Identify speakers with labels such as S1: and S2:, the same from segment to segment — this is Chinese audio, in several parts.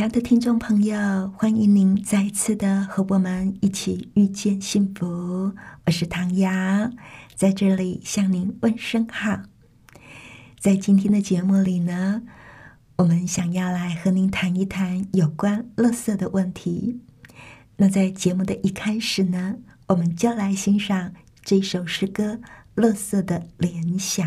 S1: 亲爱的听众朋友，欢迎您再次的和我们一起遇见幸福。我是唐瑶，在这里向您问声好。在今天的节目里呢，我们想要来和您谈一谈有关垃圾的问题。那在节目的一开始呢，我们就来欣赏这首诗歌《垃圾的联想》。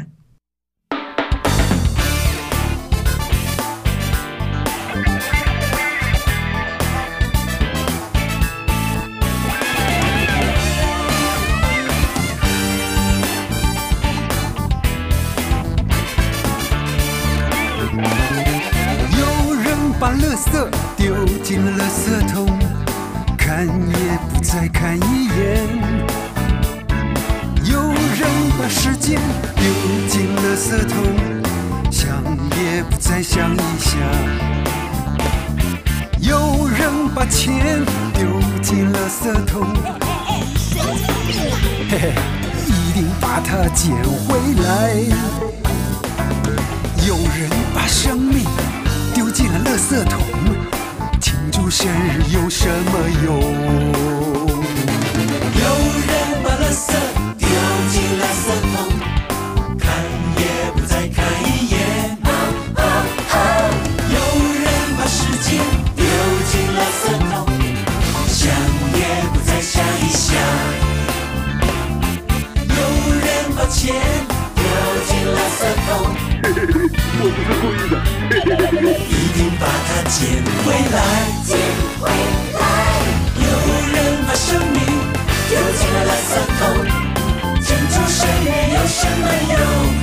S2: 把生命。丢进了垃圾桶，庆祝生日有什么用？我不是故意的，
S3: 一定把它捡回来。
S4: 捡回来。
S3: 有人把生命丢进了垃圾桶，庆祝生日有什么用？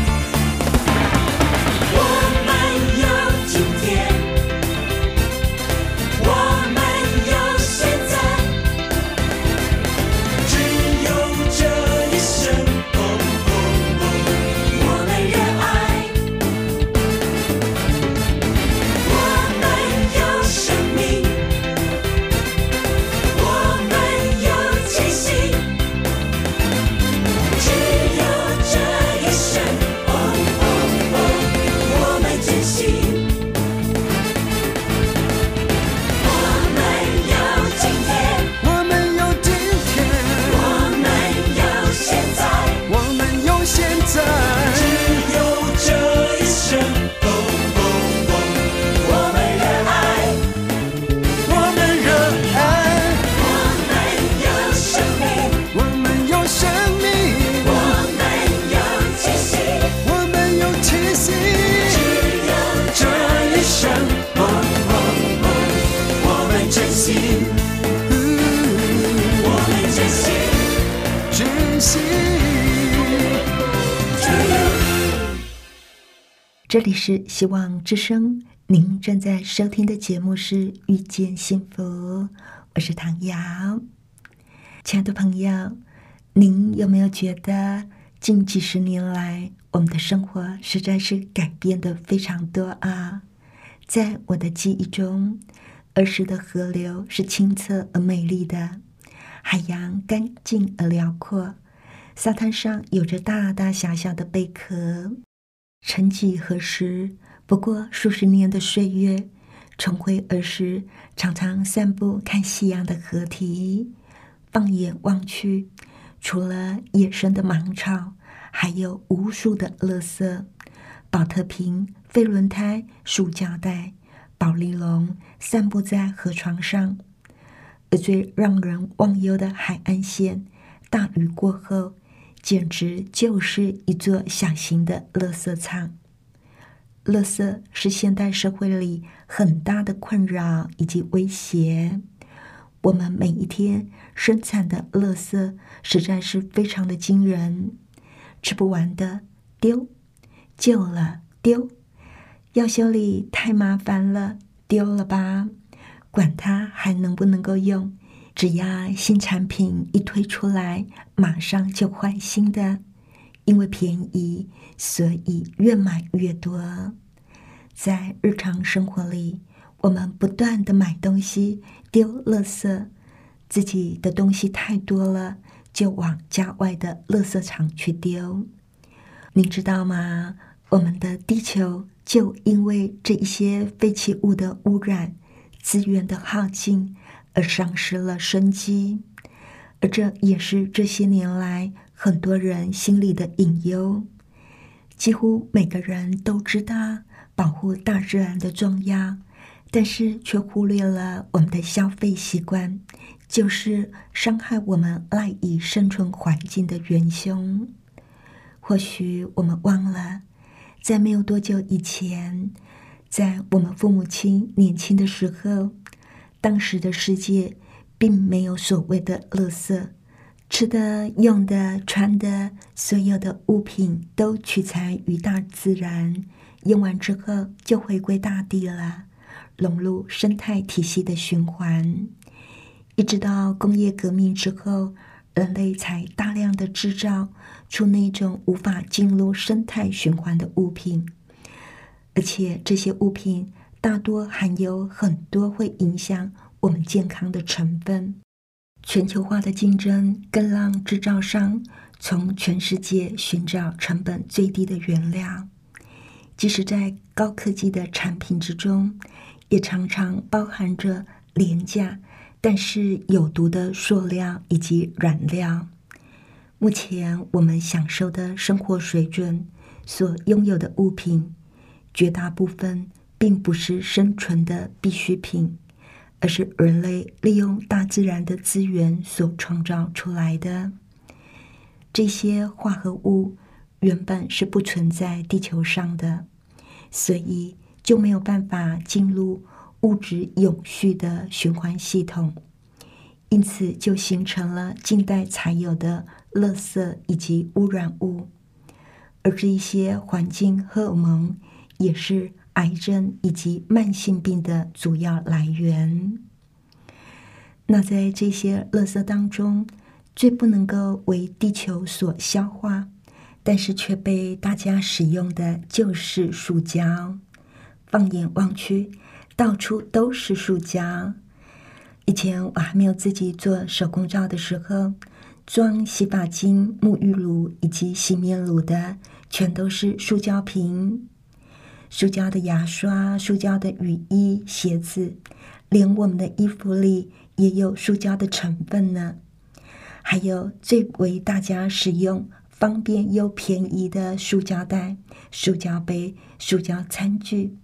S3: 们珍惜，我们珍惜，珍惜。
S1: 这里是希望之声，您正在收听的节目是《遇见幸福》，我是唐瑶。亲爱的朋友，您有没有觉得近几十年来，我们的生活实在是改变的非常多啊？在我的记忆中，儿时的河流是清澈而美丽的，海洋干净而辽阔，沙滩上有着大大小小的贝壳。曾几何时，不过数十年的岁月，重回儿时常常散步看夕阳的河堤。放眼望去，除了野生的芒草，还有无数的垃圾：保特瓶、废轮胎、塑胶袋、宝丽龙散布在河床上。而最让人忘忧的海岸线，大雨过后。简直就是一座小型的垃圾场。垃圾是现代社会里很大的困扰以及威胁。我们每一天生产的垃圾实在是非常的惊人，吃不完的丢，旧了丢，要修理太麻烦了丢了吧，管它还能不能够用。只要新产品一推出来，马上就换新的，因为便宜，所以越买越多。在日常生活里，我们不断的买东西丢垃圾，自己的东西太多了，就往家外的垃圾场去丢。您知道吗？我们的地球就因为这一些废弃物的污染、资源的耗尽。而丧失了生机，而这也是这些年来很多人心里的隐忧。几乎每个人都知道保护大自然的重要，但是却忽略了我们的消费习惯，就是伤害我们赖以生存环境的元凶。或许我们忘了，在没有多久以前，在我们父母亲年轻的时候。当时的世界并没有所谓的垃圾，吃的、用的、穿的，所有的物品都取材于大自然，用完之后就回归大地了，融入生态体系的循环。一直到工业革命之后，人类才大量的制造出那种无法进入生态循环的物品，而且这些物品。大多含有很多会影响我们健康的成分。全球化的竞争更让制造商从全世界寻找成本最低的原料，即使在高科技的产品之中，也常常包含着廉价但是有毒的塑料以及染料。目前我们享受的生活水准所拥有的物品，绝大部分。并不是生存的必需品，而是人类利用大自然的资源所创造出来的。这些化合物原本是不存在地球上的，所以就没有办法进入物质永续的循环系统，因此就形成了近代才有的垃圾以及污染物。而这一些环境荷尔蒙也是。癌症以及慢性病的主要来源。那在这些垃圾当中，最不能够为地球所消化，但是却被大家使用的就是塑胶。放眼望去，到处都是塑胶。以前我还没有自己做手工皂的时候，装洗发精、沐浴露以及洗面乳的，全都是塑胶瓶。塑胶的牙刷、塑胶的雨衣、鞋子，连我们的衣服里也有塑胶的成分呢。还有最为大家使用、方便又便宜的塑胶袋、塑胶杯、塑胶餐具，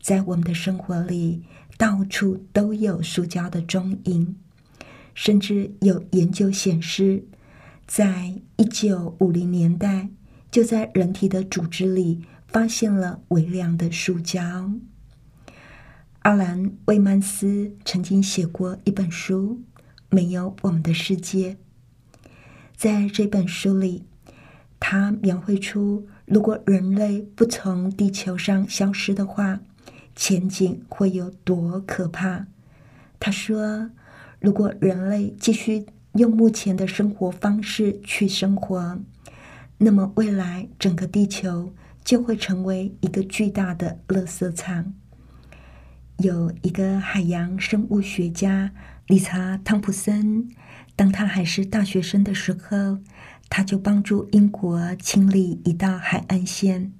S1: 在我们的生活里到处都有塑胶的踪影。甚至有研究显示，在一九五零年代，就在人体的组织里。发现了微量的塑胶。阿兰·威曼斯曾经写过一本书《没有我们的世界》。在这本书里，他描绘出如果人类不从地球上消失的话，前景会有多可怕。他说：“如果人类继续用目前的生活方式去生活，那么未来整个地球。”就会成为一个巨大的垃圾场。有一个海洋生物学家理查·汤普森，当他还是大学生的时候，他就帮助英国清理一道海岸线。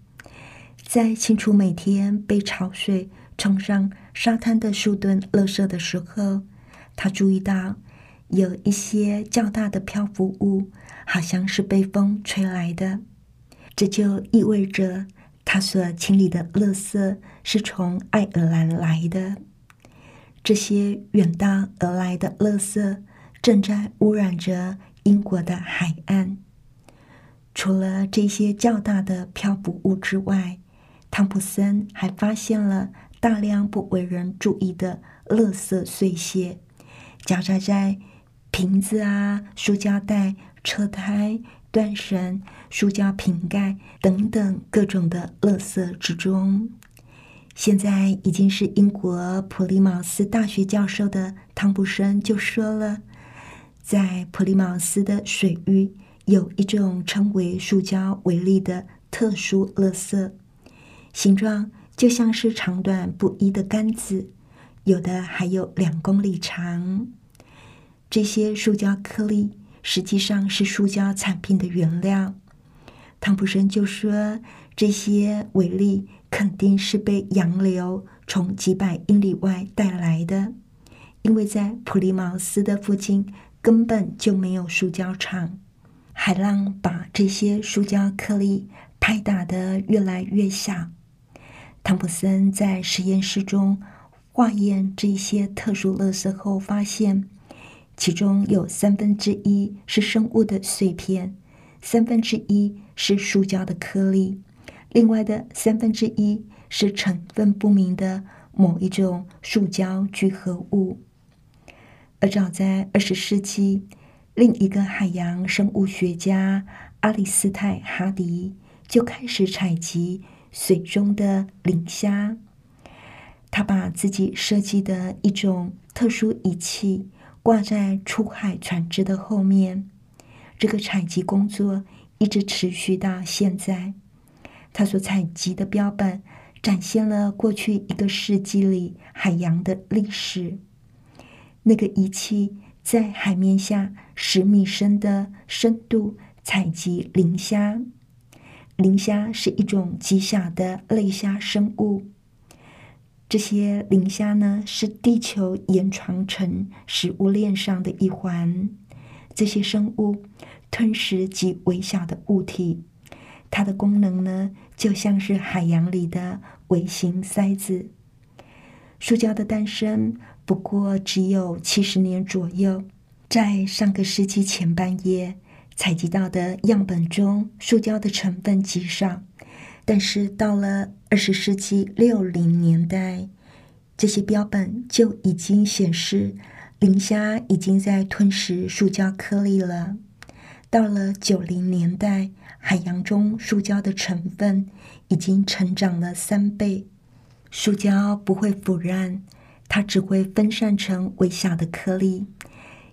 S1: 在清除每天被潮水冲上沙滩的数吨垃圾的时候，他注意到有一些较大的漂浮物，好像是被风吹来的。这就意味着，他所清理的垃圾是从爱尔兰来的。这些远道而来的垃圾正在污染着英国的海岸。除了这些较大的漂浮物之外，汤普森还发现了大量不为人注意的垃圾碎屑，夹杂在瓶子啊、塑胶袋、车胎。断绳、塑胶瓶盖等等各种的垃圾之中，现在已经是英国普利茅斯大学教授的汤普森就说了，在普利茅斯的水域有一种称为塑胶微粒的特殊垃圾，形状就像是长短不一的杆子，有的还有两公里长。这些塑胶颗粒实际上是塑胶产品的原料。汤普森就说，这些微粒肯定是被洋流从几百英里外带来的，因为在普利茅斯的附近根本就没有塑胶厂。海浪把这些塑胶颗粒拍打得越来越小。汤普森在实验室中化验这些特殊垃圾后，发现其中有三分之一是生物的碎片，三分之一是塑胶的颗粒，另外的三分之一是成分不明的某一种塑胶聚合物。而早在二十世纪，另一个海洋生物学家阿里斯泰·哈迪就开始采集水中的磷虾。他把自己设计的一种特殊仪器挂在出海船只的后面。这个采集工作一直持续到现在。他所采集的标本展现了过去一个世纪里海洋的历史。那个仪器在海面下十米深的深度采集磷虾。磷虾是一种极小的类虾生物。这些磷虾呢，是地球延长成食物链上的一环。这些生物吞食极微小的物体，它的功能呢，就像是海洋里的微型塞子。塑胶的诞生不过只有七十年左右，在上个世纪前半叶采集到的样本中，塑胶的成分极少。但是到了二十世纪六零年代，这些标本就已经显示磷虾已经在吞食塑胶颗粒了。到了九零年代，海洋中塑胶的成分已经成长了三倍。塑胶不会腐烂，它只会分散成微小的颗粒，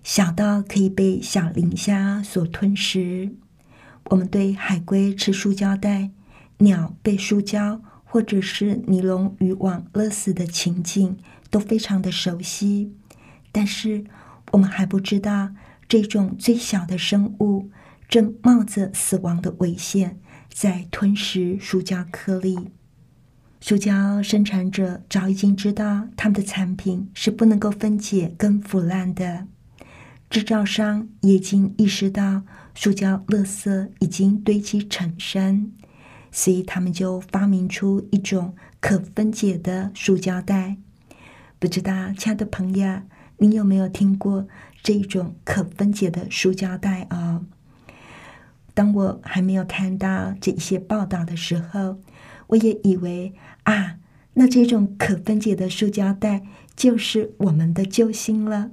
S1: 小到可以被小磷虾所吞食。我们对海龟吃塑胶袋、鸟被塑胶或者是尼龙渔网勒死的情景都非常的熟悉，但是我们还不知道这种最小的生物正冒着死亡的危险在吞食塑胶颗粒。塑胶生产者早已经知道他们的产品是不能够分解跟腐烂的，制造商也已经意识到塑胶垃圾已经堆积成山，所以他们就发明出一种可分解的塑胶袋。不知道，亲爱的朋友，你有没有听过这一种可分解的塑胶袋啊？当我还没有看到这一些报道的时候，我也以为啊，那这种可分解的塑胶袋就是我们的救星了。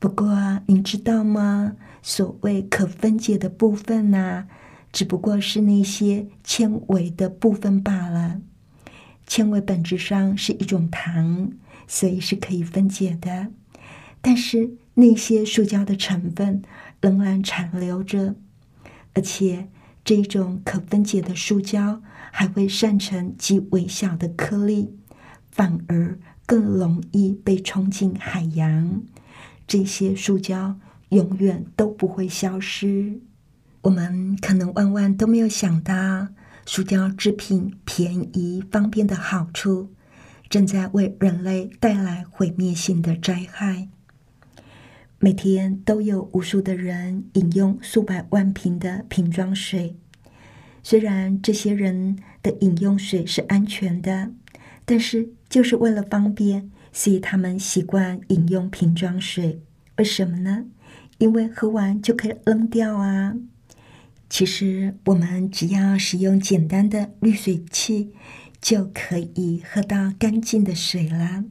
S1: 不过，您知道吗？所谓可分解的部分呢，只不过是那些纤维的部分罢了。纤维本质上是一种糖，所以是可以分解的。但是那些塑胶的成分仍然残留着，而且这种可分解的塑胶还会散成极微小的颗粒，反而更容易被冲进海洋。这些塑胶永远都不会消失。我们可能万万都没有想到，塑胶制品便宜方便的好处，正在为人类带来毁灭性的灾害。每天都有无数的人饮用数百万瓶的瓶装水，虽然这些人的饮用水是安全的，但是就是为了方便，所以他们习惯饮用瓶装水。为什么呢？因为喝完就可以扔掉啊。其实我们只要使用简单的滤水器，就可以喝到干净的水了。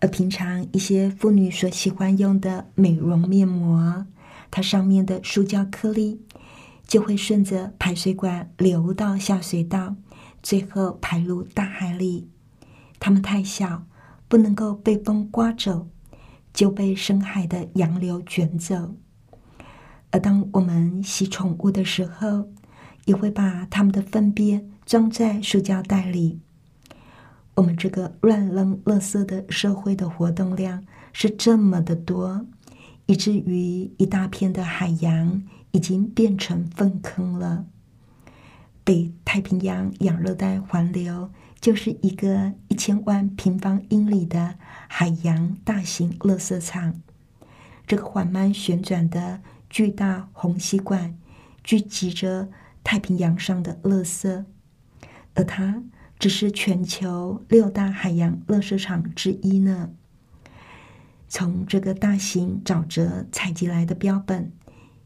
S1: 而平常一些妇女所喜欢用的美容面膜，它上面的塑胶颗粒就会顺着排水管流到下水道，最后排入大海里。它们太小，不能够被风刮走，就被深海的洋流卷走。而当我们洗宠物的时候，也会把它们的粪便装在塑胶袋里。我们这个乱扔垃圾的社会的活动量是这么的多，以至于一大片的海洋已经变成粪坑了。北太平洋亚热带环流就是一个一千万平方英里的海洋大型垃圾场。这个缓慢旋转的巨大虹吸管聚集着太平洋上的垃圾，而它只是全球六大海洋垃圾场之一呢。从这个大型沼泽采集来的标本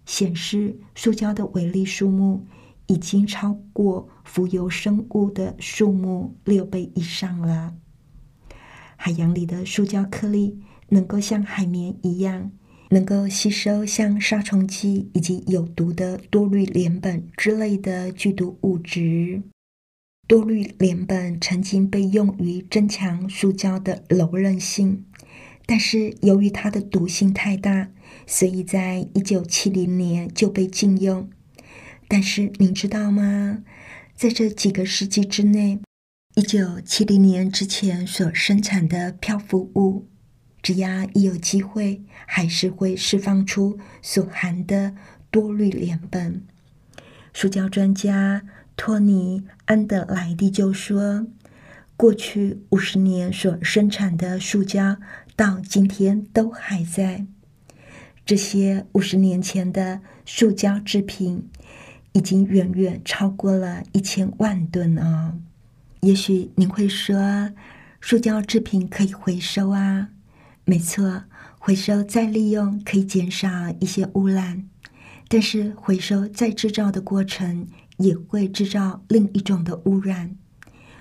S1: 显示，塑胶的微粒数目已经超过浮游生物的数目六倍以上了。海洋里的塑胶颗粒能够像海绵一样。能够吸收像杀虫剂以及有毒的多氯联苯之类的剧毒物质。多氯联苯曾经被用于增强塑胶的柔韧性，但是由于它的毒性太大，所以在一九七零年就被禁用。但是您知道吗？在这几个世纪之内，一九七零年之前所生产的漂浮物。只要一有机会，还是会释放出所含的多氯联苯。塑胶专家托尼·安德莱蒂就说：“过去五十年所生产的塑胶，到今天都还在。这些五十年前的塑胶制品，已经远远超过了一千万吨哦。也许您会说，塑胶制品可以回收啊？”没错，回收再利用可以减少一些污染，但是回收再制造的过程也会制造另一种的污染。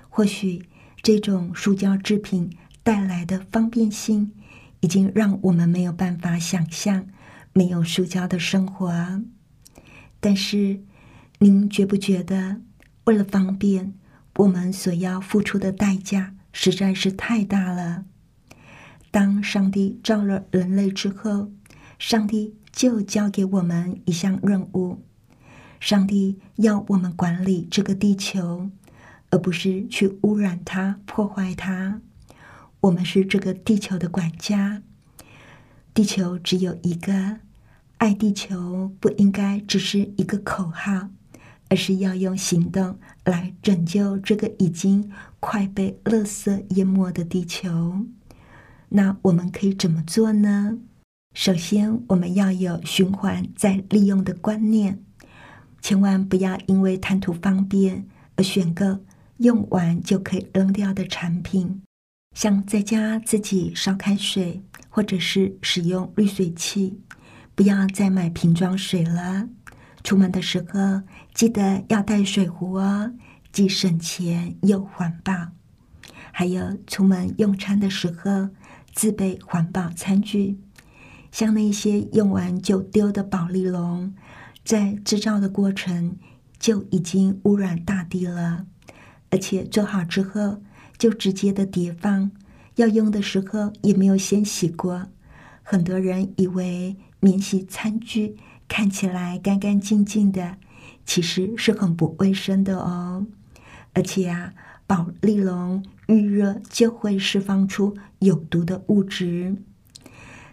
S1: 或许这种塑胶制品带来的方便性，已经让我们没有办法想象没有塑胶的生活。但是，您觉不觉得，为了方便，我们所要付出的代价实在是太大了？当上帝造了人类之后，上帝就交给我们一项任务：上帝要我们管理这个地球，而不是去污染它、破坏它。我们是这个地球的管家。地球只有一个，爱地球不应该只是一个口号，而是要用行动来拯救这个已经快被垃圾淹没的地球。那我们可以怎么做呢？首先，我们要有循环再利用的观念，千万不要因为贪图方便而选购用完就可以扔掉的产品。像在家自己烧开水，或者是使用滤水器，不要再买瓶装水了。出门的时候记得要带水壶哦，既省钱又环保。还有出门用餐的时候。自备环保餐具，像那些用完就丢的宝丽龙，在制造的过程就已经污染大地了，而且做好之后就直接的叠放，要用的时候也没有先洗过。很多人以为免洗餐具看起来干干净净的，其实是很不卫生的哦，而且啊。保丽龙遇热就会释放出有毒的物质。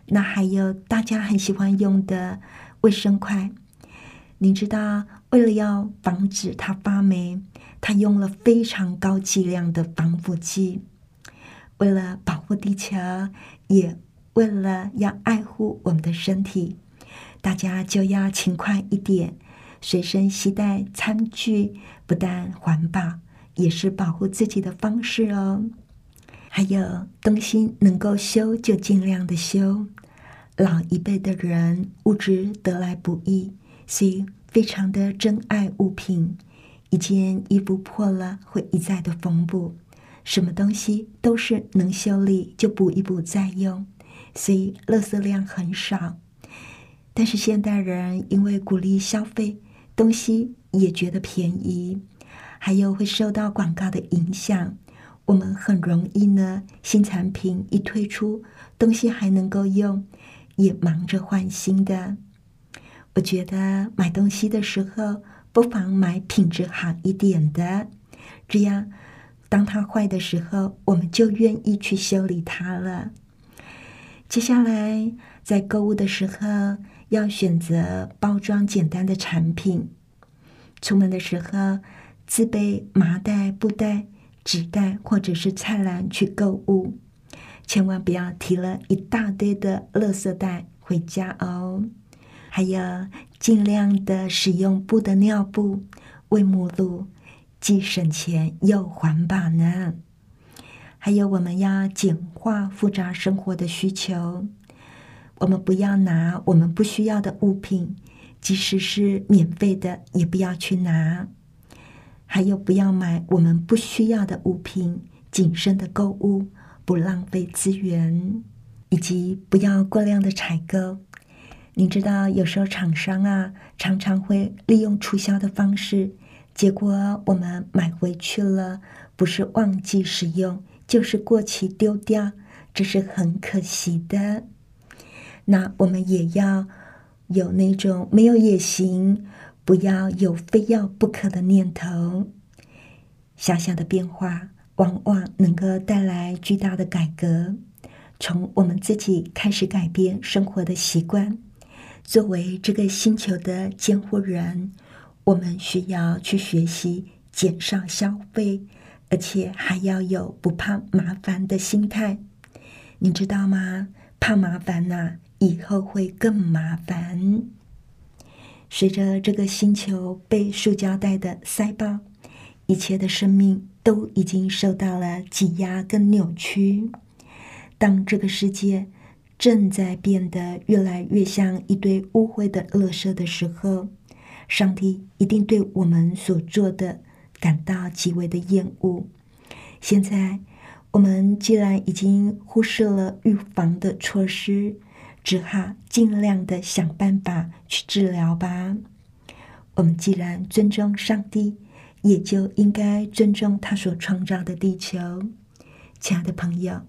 S1: 那还有大家很喜欢用的卫生筷，你知道，为了要防止它发霉，它用了非常高剂量的防腐剂。为了保护地球，也为了要爱护我们的身体，大家就要勤快一点，随身携带餐具，不但环保。也是保护自己的方式哦。还有东西能够修就尽量的修。老一辈的人物质得来不易，所以非常的珍爱物品。一件衣服破了会一再的缝补，什么东西都是能修理就补一补再用，所以垃圾量很少。但是现代人因为鼓励消费，东西也觉得便宜。还有会受到广告的影响，我们很容易呢，新产品一推出，东西还能够用，也忙着换新的。我觉得买东西的时候，不妨买品质好一点的，这样当它坏的时候，我们就愿意去修理它了。接下来在购物的时候，要选择包装简单的产品。出门的时候，自备麻袋、布袋、纸袋或者是菜篮去购物，千万不要提了一大堆的垃圾袋回家哦。还有，尽量的使用布的尿布、喂母乳，既省钱又环保呢。还有，我们要简化复杂生活的需求，我们不要拿我们不需要的物品，即使是免费的，也不要去拿。还有，不要买我们不需要的物品，谨慎的购物，不浪费资源，以及不要过量的采购。你知道，有时候厂商啊，常常会利用促销的方式，结果我们买回去了，不是忘记使用，就是过期丢掉，这是很可惜的。那我们也要有那种没有也行，不要有非要不可的念头。小小的变化，往往能够带来巨大的改革。从我们自己开始改变生活的习惯。作为这个星球的监护人，我们需要去学习减少消费，而且还要有不怕麻烦的心态。你知道吗？怕麻烦呐，以后会更麻烦。随着这个星球被塑胶袋的塞爆，一切的生命都已经受到了挤压跟扭曲。当这个世界，正在变得越来越像一堆污秽的垃圾的时候，上帝一定对我们所做的感到极为的厌恶。现在，我们既然已经忽视了预防的措施，只好尽量的想办法去治疗吧。我们既然尊重上帝，也就应该尊重他所创造的地球。亲爱的朋友。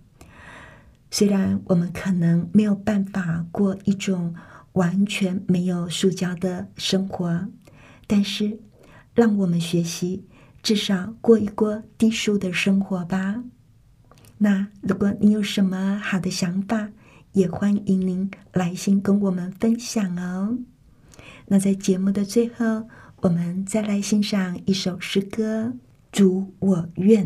S1: 虽然我们可能没有办法过一种完全没有塑胶的生活，但是让我们学习至少过一过低俗的生活吧。那如果你有什么好的想法，也欢迎您来信跟我们分享哦。那在节目的最后，我们再来欣赏一首诗歌《主我愿》。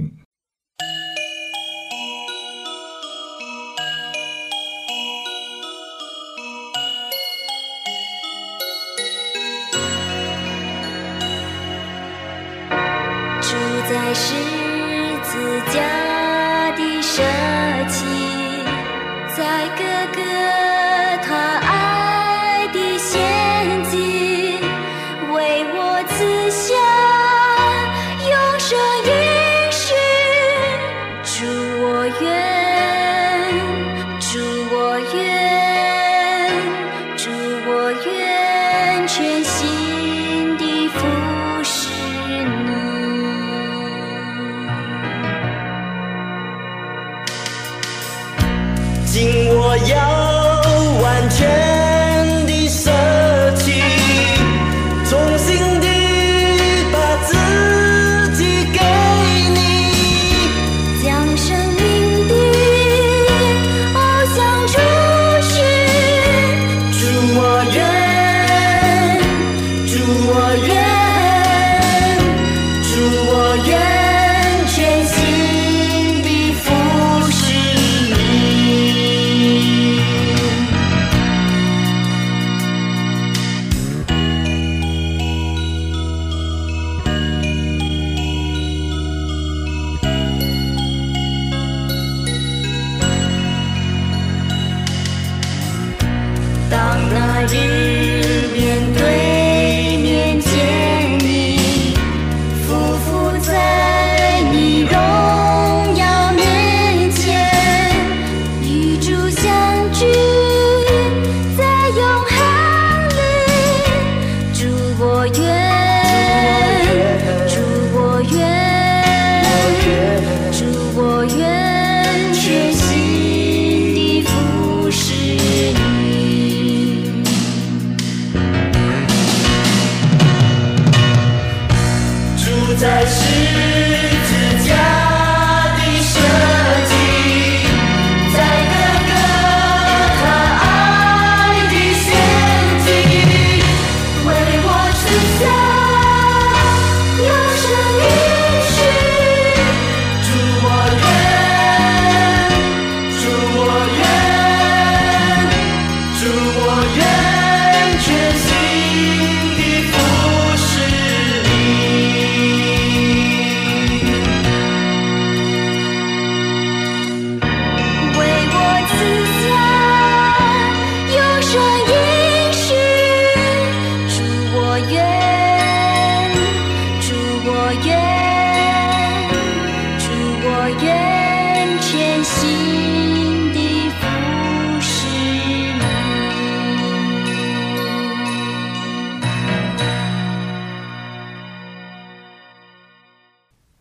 S4: 在
S3: 世。